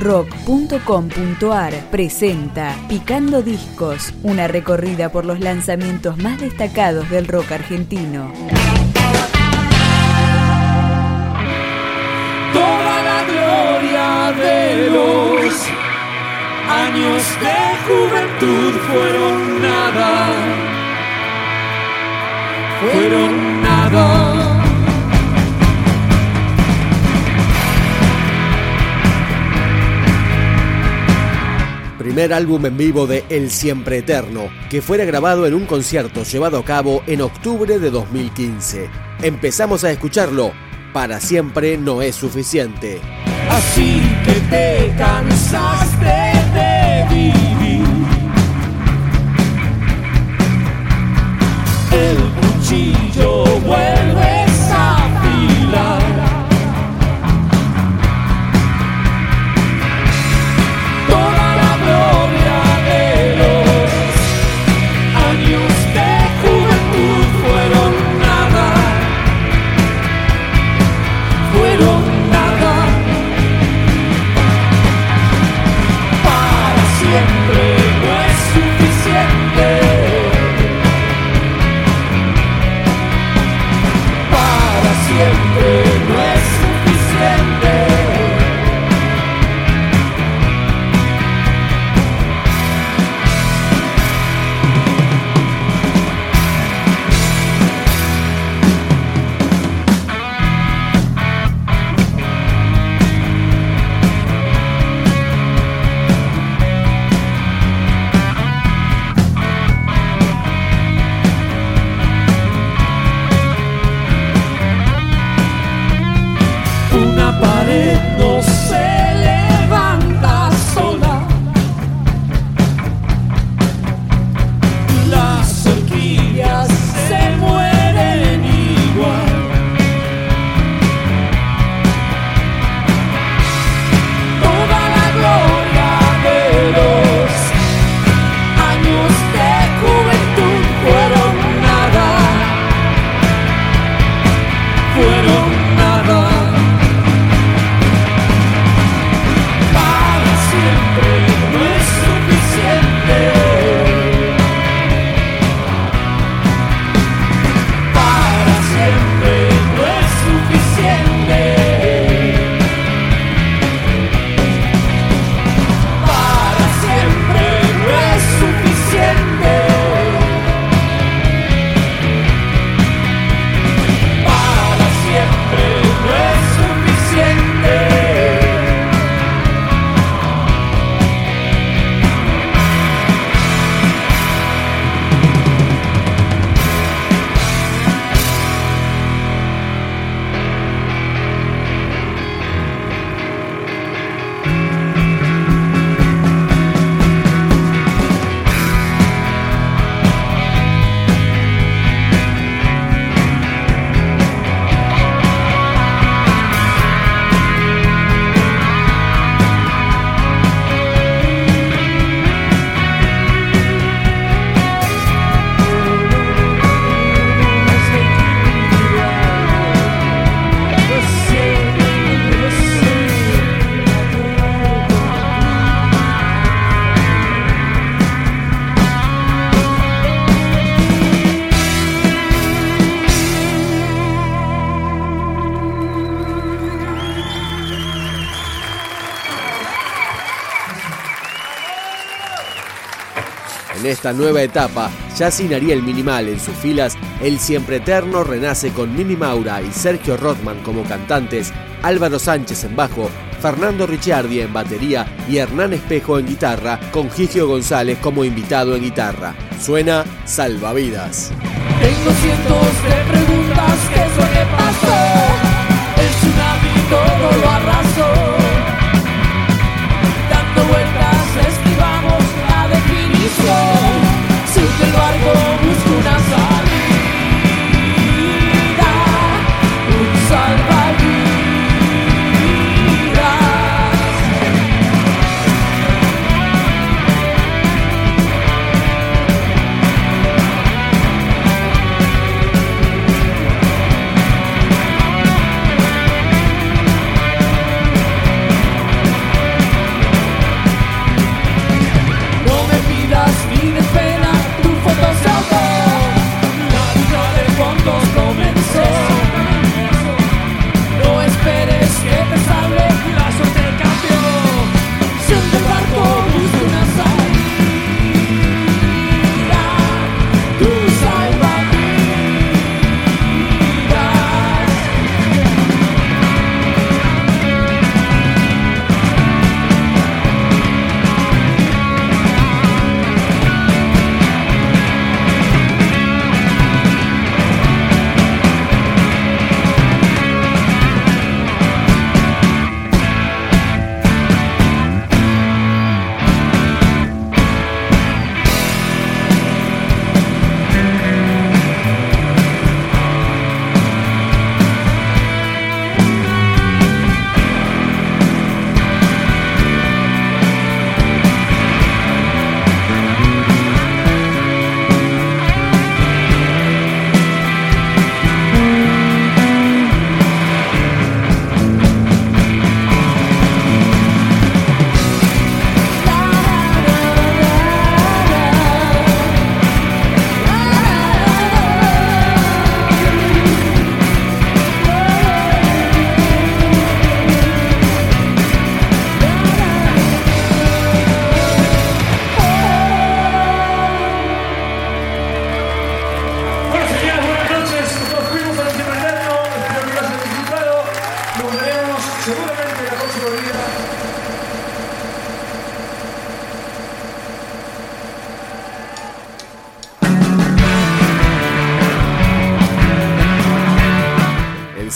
rock.com.ar presenta Picando Discos, una recorrida por los lanzamientos más destacados del rock argentino. Toda la gloria de los años de juventud fueron nada, fueron nada. Primer álbum en vivo de El Siempre Eterno, que fuera grabado en un concierto llevado a cabo en octubre de 2015. Empezamos a escucharlo. Para siempre no es suficiente. Así que te cansaste En esta nueva etapa, ya sin Ariel Minimal en sus filas, el siempre eterno renace con Mimi Maura y Sergio Rothman como cantantes, Álvaro Sánchez en bajo, Fernando Ricciardi en batería y Hernán Espejo en guitarra, con Gigio González como invitado en guitarra. Suena Salvavidas.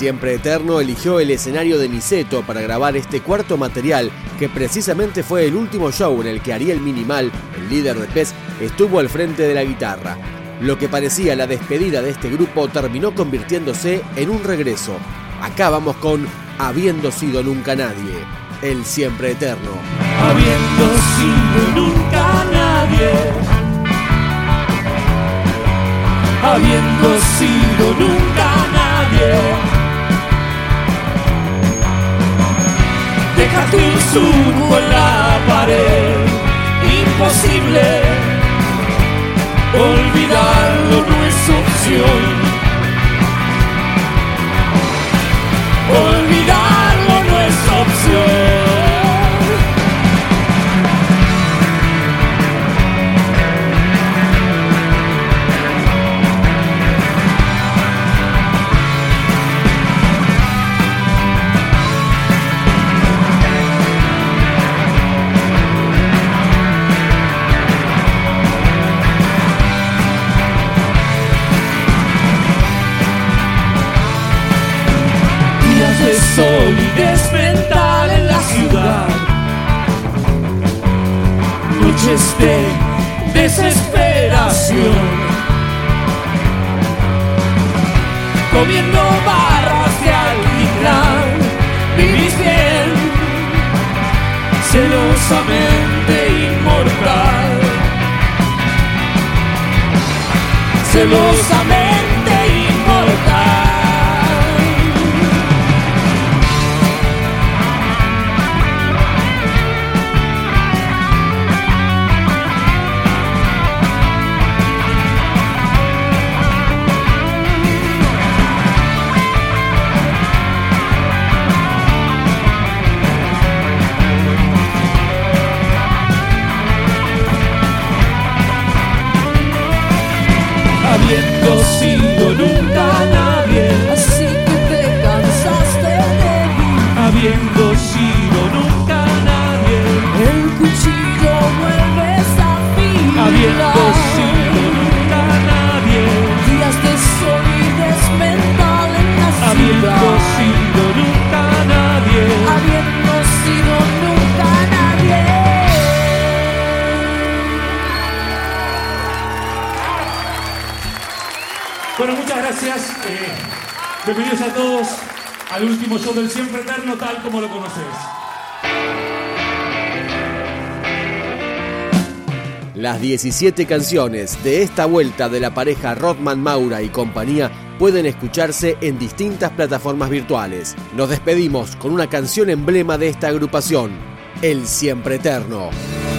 Siempre eterno eligió el escenario de Niceto para grabar este cuarto material, que precisamente fue el último show en el que Ariel Minimal, el líder de Pez, estuvo al frente de la guitarra. Lo que parecía la despedida de este grupo terminó convirtiéndose en un regreso. Acá vamos con Habiendo sido nunca nadie, el siempre eterno. habiendo sido nunca nadie, habiendo sido nunca nadie. Dejaste un surco en la pared, imposible, olvidarlo mental en la ciudad, noches de desesperación, comiendo barras de alquitrán, vivís bien, celosamente inmortal, celosamente Bueno, muchas gracias. eh, bienvenidos a todos al último show del Siempre Eterno, tal como lo conoces. Las 17 canciones de esta vuelta de la pareja Rodman Maura y compañía pueden escucharse en distintas plataformas virtuales. Nos despedimos con una canción emblema de esta agrupación, El Siempre Eterno.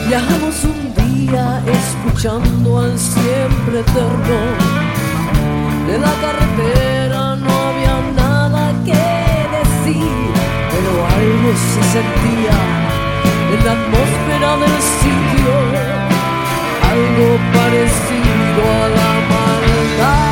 Viajamos un día escuchando al siempre eterno. De la carretera no había nada que decir, pero algo se sentía en la atmósfera del sitio, algo parecido a la maldad.